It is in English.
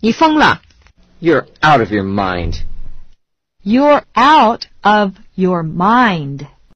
你疯了。You're out of your mind. You're out of your mind.